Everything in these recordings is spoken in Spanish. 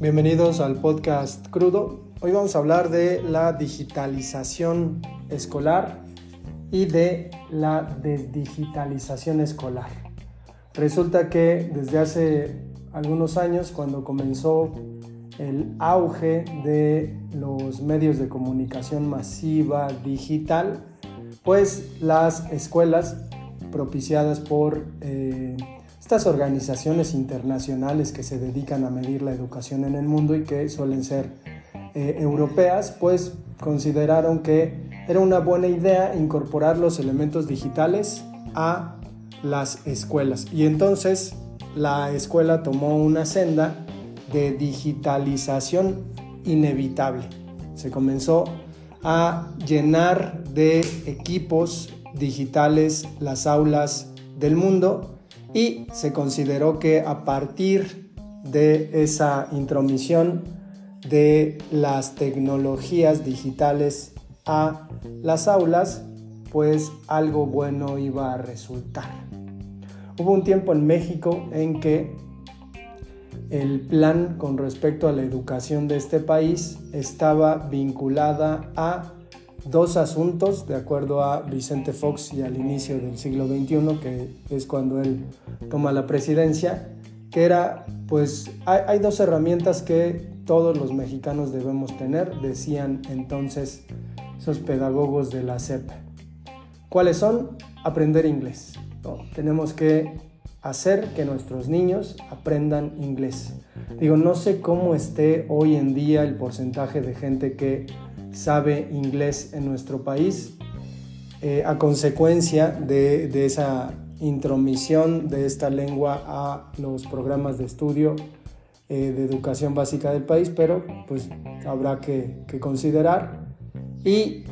Bienvenidos al podcast Crudo. Hoy vamos a hablar de la digitalización escolar y de la desdigitalización escolar. Resulta que desde hace algunos años, cuando comenzó el auge de los medios de comunicación masiva digital, pues las escuelas propiciadas por eh, estas organizaciones internacionales que se dedican a medir la educación en el mundo y que suelen ser eh, europeas, pues consideraron que era una buena idea incorporar los elementos digitales a las escuelas. Y entonces la escuela tomó una senda de digitalización inevitable. Se comenzó a llenar de equipos digitales las aulas del mundo y se consideró que a partir de esa intromisión de las tecnologías digitales a las aulas, pues algo bueno iba a resultar. Hubo un tiempo en México en que el plan con respecto a la educación de este país estaba vinculada a dos asuntos, de acuerdo a Vicente Fox y al inicio del siglo XXI, que es cuando él toma la presidencia, que era, pues, hay, dos herramientas que todos los mexicanos debemos tener, decían entonces esos pedagogos de la CEP. ¿Cuáles son? Aprender inglés. tenemos que hacer que nuestros niños aprendan inglés. Digo, no sé cómo esté hoy en día el porcentaje de gente que sabe inglés en nuestro país eh, a consecuencia de, esa intromisión de esta lengua a los programas de estudio eh, de educación básica del país, pero pues habrá que, considerar. Y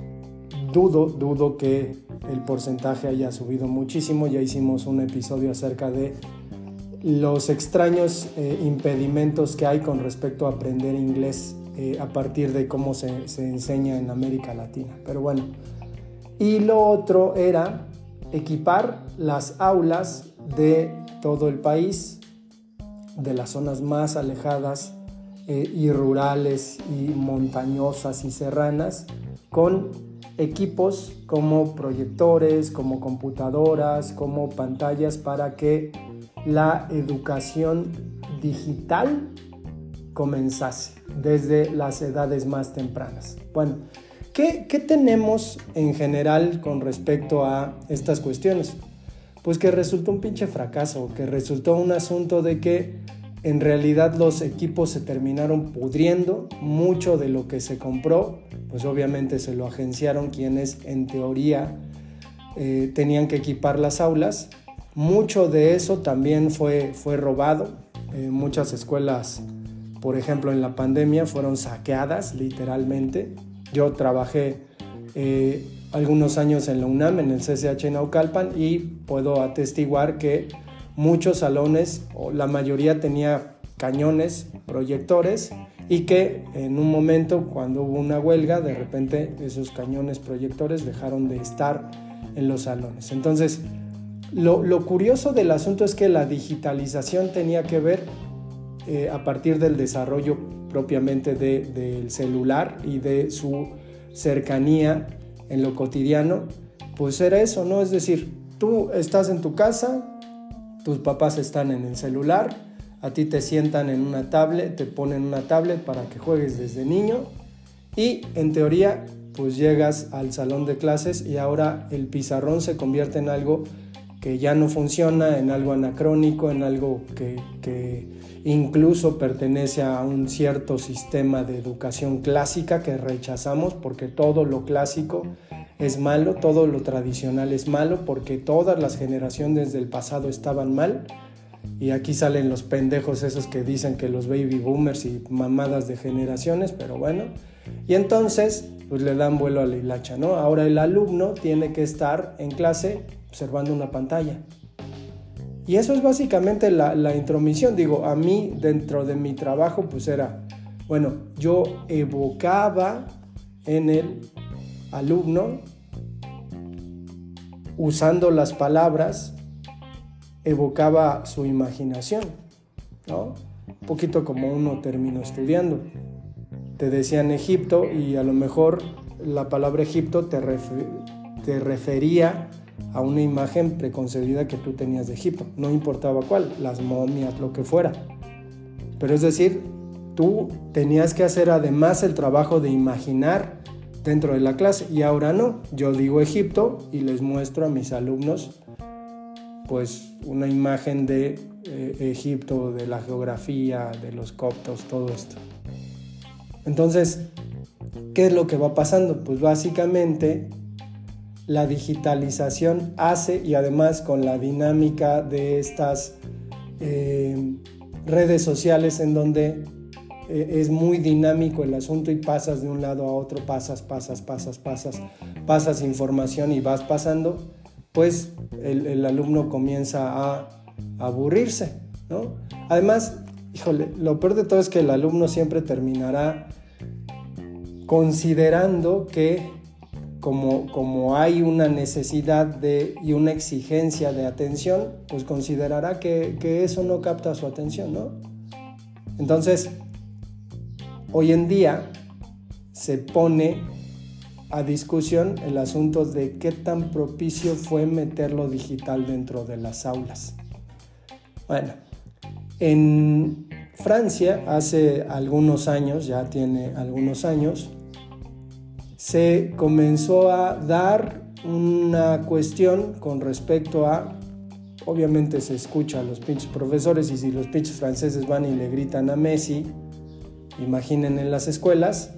dudo, dudo que el porcentaje haya subido muchísimo, ya hicimos un episodio acerca de los extraños eh, impedimentos que hay con respecto a aprender inglés eh, a partir de cómo se, se, enseña en América Latina. Pero bueno, y lo otro era equipar las aulas de todo el país, de las zonas más alejadas eh, y rurales y montañosas y serranas, con equipos como proyectores, como computadoras, como pantallas para que la educación digital comenzase desde las edades más tempranas. Bueno, ¿qué, tenemos en general con respecto a estas cuestiones? Pues que resultó un pinche fracaso, que resultó un asunto de que en realidad los equipos se terminaron pudriendo, mucho de lo que se compró, pues obviamente se lo agenciaron quienes en teoría eh, tenían que equipar las aulas, mucho de eso también fue, fue robado, muchas escuelas por ejemplo, en la pandemia fueron saqueadas literalmente. Yo trabajé eh, algunos años en la UNAM, en el CCH Naucalpan, y puedo atestiguar que muchos salones, o la mayoría tenía cañones, proyectores, y que en un momento, cuando hubo una huelga, de repente esos cañones proyectores dejaron de estar en los salones. Entonces, lo, lo curioso del asunto es que la digitalización tenía que ver eh, a partir del desarrollo propiamente del celular y de su cercanía en lo cotidiano, pues era eso, ¿no? Es decir, tú estás en tu casa, tus papás están en el celular, a ti te sientan en una tablet, te ponen una tablet para que juegues desde niño y en teoría pues llegas al salón de clases y ahora el pizarrón se convierte en algo que ya no funciona, en algo anacrónico, en algo que incluso pertenece a un cierto sistema de educación clásica que rechazamos porque todo lo clásico es malo, todo lo tradicional es malo porque todas las generaciones del pasado estaban mal. Y aquí salen los pendejos esos que dicen que los baby boomers y mamadas de generaciones, pero bueno. Y entonces, pues le dan vuelo a la hilacha, ¿no? Ahora el alumno tiene que estar en clase observando una pantalla. Y eso es básicamente la, intromisión. Digo, a mí dentro de mi trabajo pues era, bueno, yo evocaba en el alumno, usando las palabras, evocaba su imaginación, ¿no? un poquito como uno terminó estudiando. Te decían Egipto y a lo mejor la palabra Egipto te, te refería a una imagen preconcebida que tú tenías de Egipto, no importaba cuál, las momias, lo que fuera. Pero es decir, tú tenías que hacer además el trabajo de imaginar dentro de la clase y ahora no. Yo digo Egipto y les muestro a mis alumnos pues una imagen de eh, Egipto, de la geografía, de los coptos, todo esto. Entonces, ¿qué es lo que va pasando? Pues básicamente la digitalización hace y además con la dinámica de estas eh, redes sociales en donde eh, es muy dinámico el asunto y pasas de un lado a otro, pasas, pasas, pasas, pasas, pasas información y vas pasando, pues el, alumno comienza a aburrirse, ¿no? Además, lo peor de todo es que el alumno siempre terminará considerando que como, como, hay una necesidad de, y una exigencia de atención, pues considerará que, que, eso no capta su atención, ¿no? Entonces, Hoy en día se pone a discusión el asunto de qué tan propicio fue meter lo digital dentro de las aulas. Bueno, en Francia hace algunos años, ya tiene algunos años, se comenzó a dar una cuestión con respecto a, obviamente se escucha a los pinches profesores y si los pinches franceses van y le gritan a Messi, imaginen en las escuelas,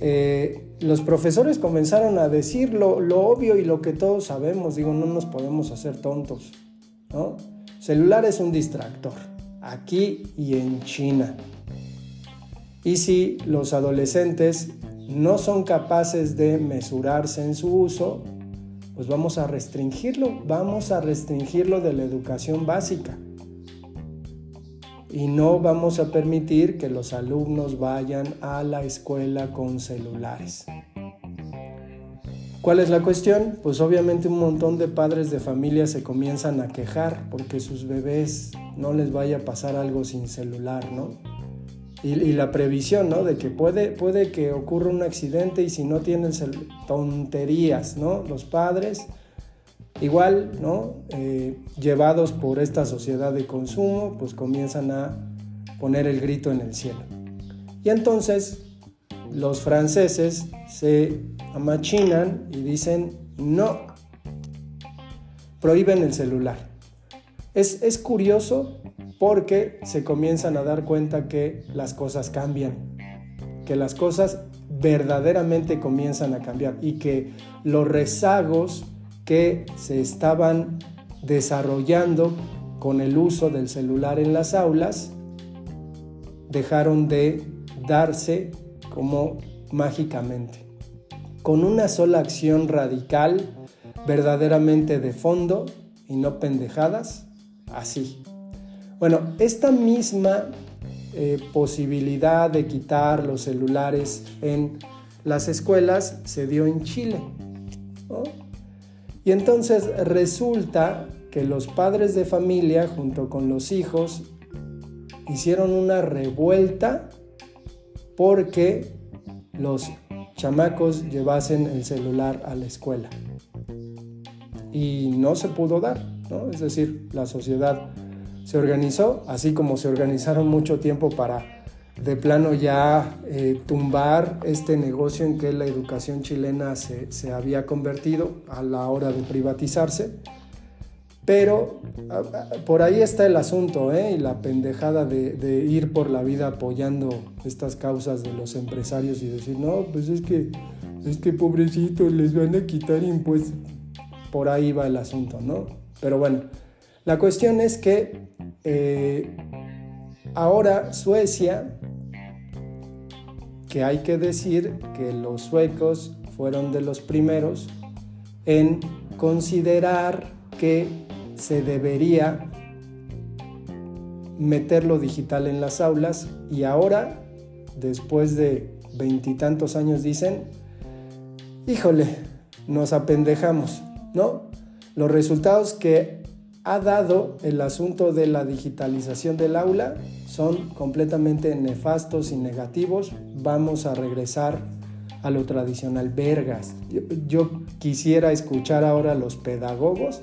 eh, los profesores comenzaron a decir lo, obvio y lo que todos sabemos, digo, no nos podemos hacer tontos, ¿no? Celular es un distractor, aquí y en China. Y si los adolescentes no son capaces de mesurarse en su uso, pues vamos a restringirlo, vamos a restringirlo de la educación básica y no vamos a permitir que los alumnos vayan a la escuela con celulares. ¿Cuál es la cuestión? Pues obviamente un montón de padres de familia se comienzan a quejar porque sus bebés no les vaya a pasar algo sin celular, ¿no? Y, la previsión, ¿no? De que puede, puede que ocurra un accidente y si no tienen tonterías, ¿no? Los padres Igual, ¿no? Eh, llevados por esta sociedad de consumo, pues comienzan a poner el grito en el cielo. Y entonces los franceses se amachinan y dicen no, prohíben el celular. Es, es curioso porque se comienzan a dar cuenta que las cosas cambian, que las cosas verdaderamente comienzan a cambiar y que los rezagos que se estaban desarrollando con el uso del celular en las aulas dejaron de darse como mágicamente. Con una sola acción radical, verdaderamente de fondo y no pendejadas, así. Bueno, esta misma eh, posibilidad de quitar los celulares en las escuelas se dio en Chile. Y entonces resulta que los padres de familia junto con los hijos hicieron una revuelta porque los chamacos llevasen el celular a la escuela. Y no se pudo dar, ¿no? Es decir, la sociedad se organizó, así como se organizaron mucho tiempo para de plano ya eh, tumbar este negocio en que la educación chilena se, había convertido a la hora de privatizarse. Pero por ahí está el asunto ¿eh? y la pendejada de, ir por la vida apoyando estas causas de los empresarios y decir, no, pues es que, es que pobrecitos les van a quitar impuestos. Por ahí va el asunto, ¿no? Pero bueno, la cuestión es que eh, ahora Suecia que hay que decir que los suecos fueron de los primeros en considerar que se debería meter lo digital en las aulas y ahora, después de veintitantos años, dicen, híjole, nos apendejamos, ¿no? Los resultados que ha dado el asunto de la digitalización del aula son completamente nefastos y negativos. Vamos a regresar a lo tradicional, vergas. Yo, quisiera escuchar ahora a los pedagogos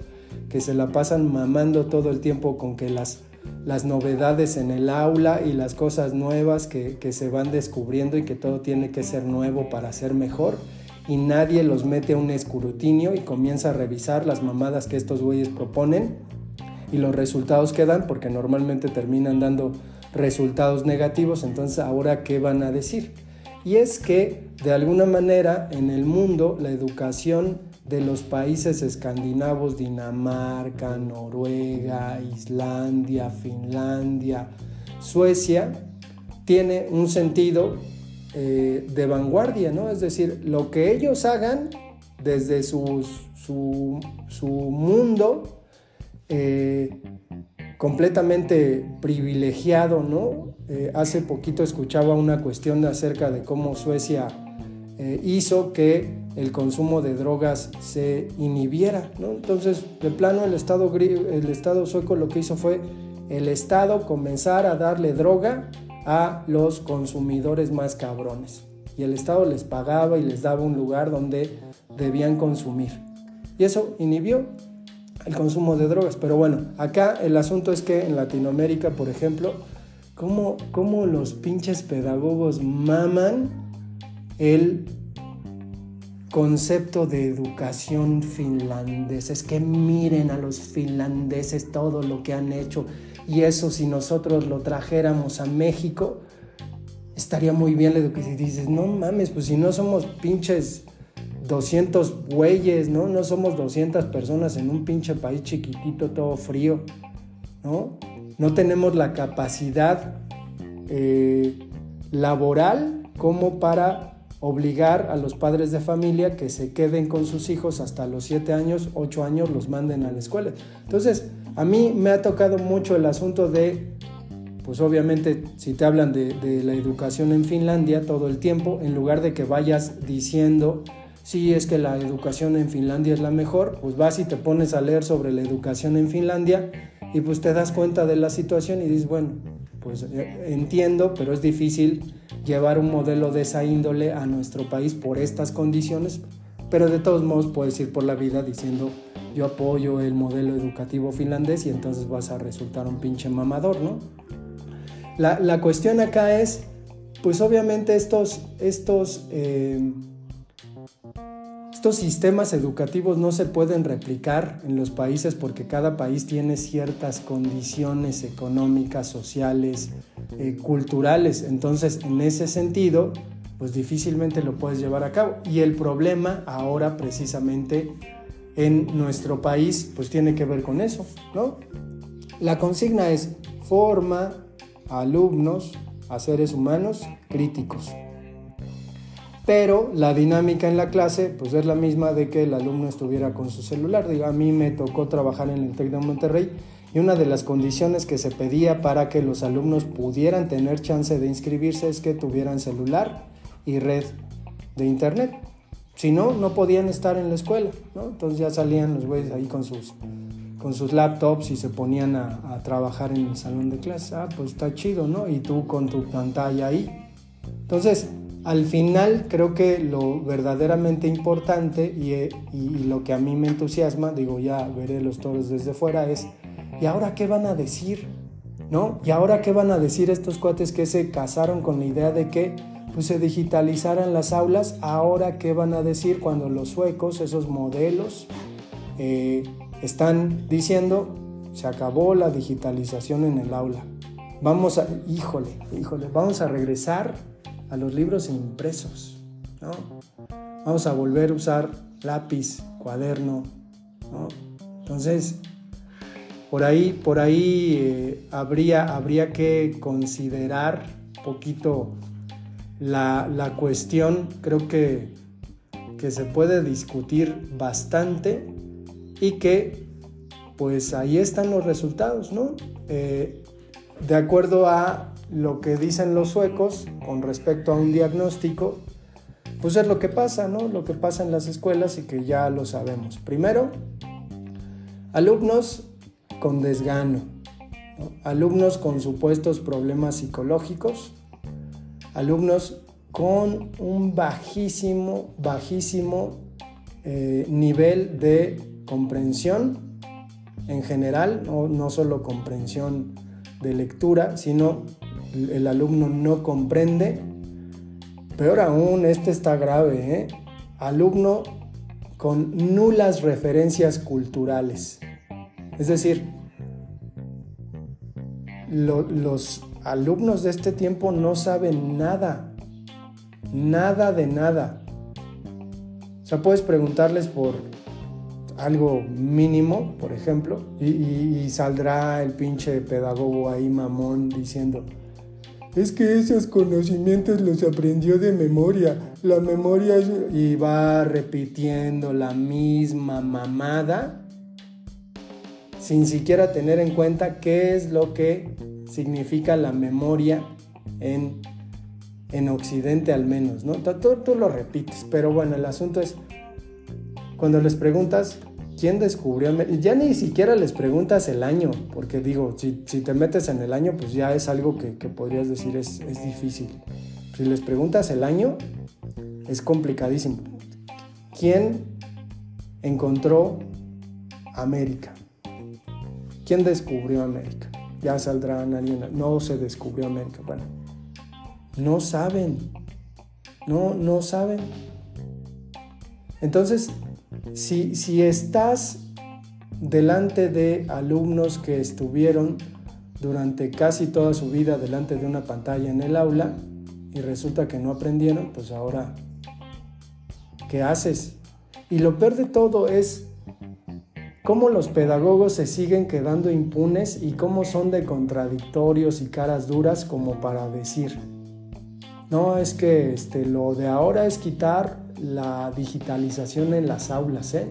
que se la pasan mamando todo el tiempo con que las, las novedades en el aula y las cosas nuevas que, que se van descubriendo y que todo tiene que ser nuevo para ser mejor y nadie los mete a un escrutinio y comienza a revisar las mamadas que estos güeyes proponen y los resultados que dan, porque normalmente terminan dando resultados negativos, entonces ahora qué van a decir. Y es que de alguna manera en el mundo la educación de los países escandinavos, Dinamarca, Noruega, Islandia, Finlandia, Suecia, tiene un sentido eh, de vanguardia, ¿no? Es decir, lo que ellos hagan desde su, su, mundo eh, completamente privilegiado, ¿no? Eh, hace poquito escuchaba una cuestión acerca de cómo Suecia hizo que el consumo de drogas se inhibiera, ¿no? Entonces, de plano, el Estado, el Estado sueco lo que hizo fue el Estado comenzar a darle droga a los consumidores más cabrones. Y el Estado les pagaba y les daba un lugar donde debían consumir. Y eso inhibió el consumo de drogas. Pero bueno, acá el asunto es que en Latinoamérica, por ejemplo, ¿cómo, cómo los pinches pedagogos maman el concepto de educación finlandés? Es que miren a los finlandeses todo lo que han hecho y eso si nosotros lo trajéramos a México, estaría muy bien la educación. Y dices, no mames, pues si no somos pinches 200 güeyes, ¿no? No somos 200 personas en un pinche país chiquitito, todo frío, ¿no? No tenemos la capacidad eh, laboral como para obligar a los padres de familia que se queden con sus hijos hasta los 7 años, 8 años, los manden a la escuela. Entonces, a mí me ha tocado mucho el asunto de, pues obviamente si te hablan de, la educación en Finlandia todo el tiempo, en lugar de que vayas diciendo, si es que la educación en Finlandia es la mejor, pues vas y te pones a leer sobre la educación en Finlandia y pues te das cuenta de la situación y dices, bueno, pues eh, entiendo, pero es difícil llevar un modelo de esa índole a nuestro país por estas condiciones, pero de todos modos puedes ir por la vida diciendo, yo apoyo el modelo educativo finlandés y entonces vas a resultar un pinche mamador, ¿no? La, cuestión acá es, pues obviamente estos, estos, eh, estos sistemas educativos no se pueden replicar en los países porque cada país tiene ciertas condiciones económicas, sociales, eh, culturales. Entonces, en ese sentido, pues difícilmente lo puedes llevar a cabo. Y el problema ahora precisamente en nuestro país, pues tiene que ver con eso, ¿no? La consigna es forma alumnos a seres humanos críticos. Pero la dinámica en la clase pues es la misma de que el alumno estuviera con su celular. Digo, a mí me tocó trabajar en el TEC de Monterrey y una de las condiciones que se pedía para que los alumnos pudieran tener chance de inscribirse es que tuvieran celular y red de internet. Si no, no podían estar en la escuela, ¿no? Entonces ya salían los güeyes ahí con sus, con sus laptops y se ponían a, trabajar en el salón de clase. Ah, pues está chido, ¿no? Y tú con tu pantalla ahí. Entonces, al final creo que lo verdaderamente importante y, y, lo que a mí me entusiasma, digo, ya veré los toros desde fuera, es, ¿y ahora qué van a decir? ¿No? ¿Y ahora qué van a decir estos cuates que se casaron con la idea de que pues se digitalizaran las aulas, ahora qué van a decir cuando los suecos, esos modelos, eh, están diciendo, se acabó la digitalización en el aula. Vamos a, híjole, híjole, vamos a regresar a los libros impresos, ¿no? Vamos a volver a usar lápiz, cuaderno, ¿no? Entonces, por ahí, por ahí eh, habría, habría que considerar poquito la, cuestión creo que, que, se puede discutir bastante y que pues ahí están los resultados, ¿no? Eh, de acuerdo a lo que dicen los suecos con respecto a un diagnóstico, pues es lo que pasa, ¿no? Lo que pasa en las escuelas y que ya lo sabemos. Primero, alumnos con desgano, alumnos con supuestos problemas psicológicos, alumnos con un bajísimo, bajísimo eh, nivel de comprensión en general, no, no solo comprensión de lectura, sino el alumno no comprende. Peor aún, este está grave, ¿eh? alumno con nulas referencias culturales. Es decir, los alumnos de este tiempo no saben nada, nada de nada. O sea, puedes preguntarles por algo mínimo, por ejemplo, y, saldrá el pinche pedagogo ahí mamón diciendo, es que esos conocimientos los aprendió de memoria, la memoria y va repitiendo la misma mamada sin siquiera tener en cuenta qué es lo que significa la memoria en, en Occidente al menos, ¿no? Tú, tú lo repites, pero bueno, el asunto es, cuando les preguntas, ¿quién descubrió América? Ya ni siquiera les preguntas el año, porque digo, si, te metes en el año, pues ya es algo que, podrías decir es, es, difícil. Si les preguntas el año, es complicadísimo. ¿Quién encontró América? ¿Quién descubrió América? Ya saldrán alguien, no se descubrió América. Bueno, no saben, no, no saben. Entonces, si, si estás delante de alumnos que estuvieron durante casi toda su vida delante de una pantalla en el aula y resulta que no aprendieron, pues ahora, ¿qué haces? Y lo peor de todo es cómo los pedagogos se siguen quedando impunes y cómo son de contradictorios y caras duras como para decir, no, es que este, lo de ahora es quitar la digitalización en las aulas, ¿eh?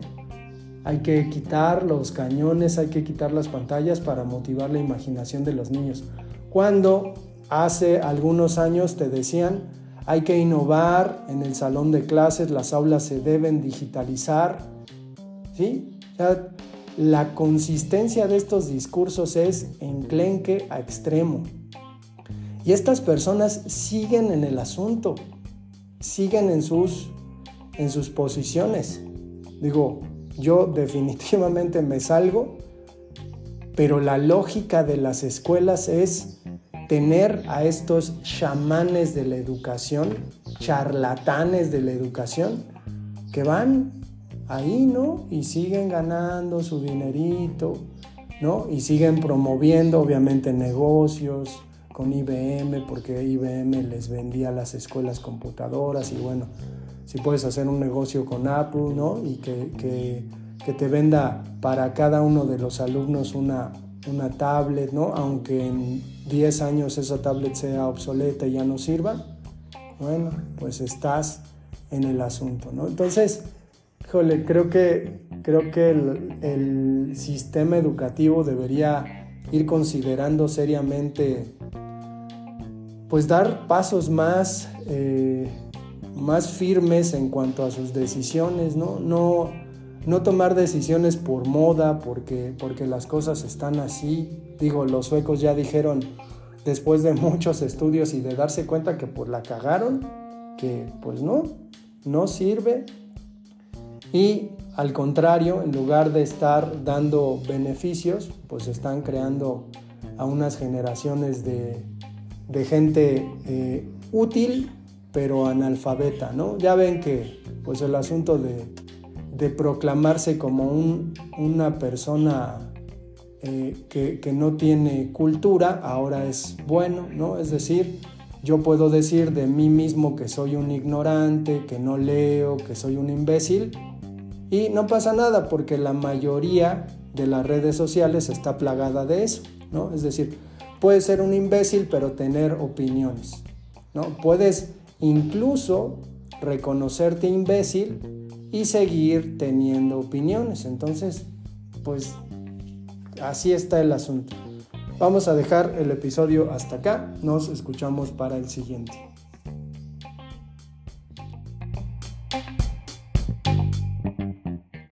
Hay que quitar los cañones, hay que quitar las pantallas para motivar la imaginación de los niños. Cuando hace algunos años te decían, hay que innovar en el salón de clases, las aulas se deben digitalizar, ¿sí? La consistencia de estos discursos es enclenque a extremo. Y estas personas siguen en el asunto, siguen en sus, en sus posiciones. Digo, yo definitivamente me salgo, pero la lógica de las escuelas es tener a estos chamanes de la educación, charlatanes de la educación, que van ahí, ¿no? Y siguen ganando su dinerito, ¿no? Y siguen promoviendo, obviamente, negocios con IBM, porque IBM les vendía a las escuelas computadoras y bueno, si puedes hacer un negocio con Apple, ¿no? Y que, que, te venda para cada uno de los alumnos una, una tablet, ¿no? Aunque en 10 años esa tablet sea obsoleta y ya no sirva, bueno, pues estás en el asunto, ¿no? Entonces, Híjole, creo que, creo que el, sistema educativo debería ir considerando seriamente, pues dar pasos más, eh, más firmes en cuanto a sus decisiones, ¿no? No, no tomar decisiones por moda, porque, porque las cosas están así. Digo, los suecos ya dijeron, después de muchos estudios y de darse cuenta que pues la cagaron, que pues no, no sirve, y al contrario, en lugar de estar dando beneficios, pues están creando a unas generaciones de, gente eh, útil, pero analfabeta, ¿no? Ya ven que pues el asunto de, proclamarse como una persona eh, que, que, no tiene cultura ahora es bueno, ¿no? Es decir, yo puedo decir de mí mismo que soy un ignorante, que no leo, que soy un imbécil, y no pasa nada porque la mayoría de las redes sociales está plagada de eso, ¿no? Es decir, puedes ser un imbécil pero tener opiniones, ¿no? Puedes incluso reconocerte imbécil y seguir teniendo opiniones. Entonces, pues así está el asunto. Vamos a dejar el episodio hasta acá. Nos escuchamos para el siguiente.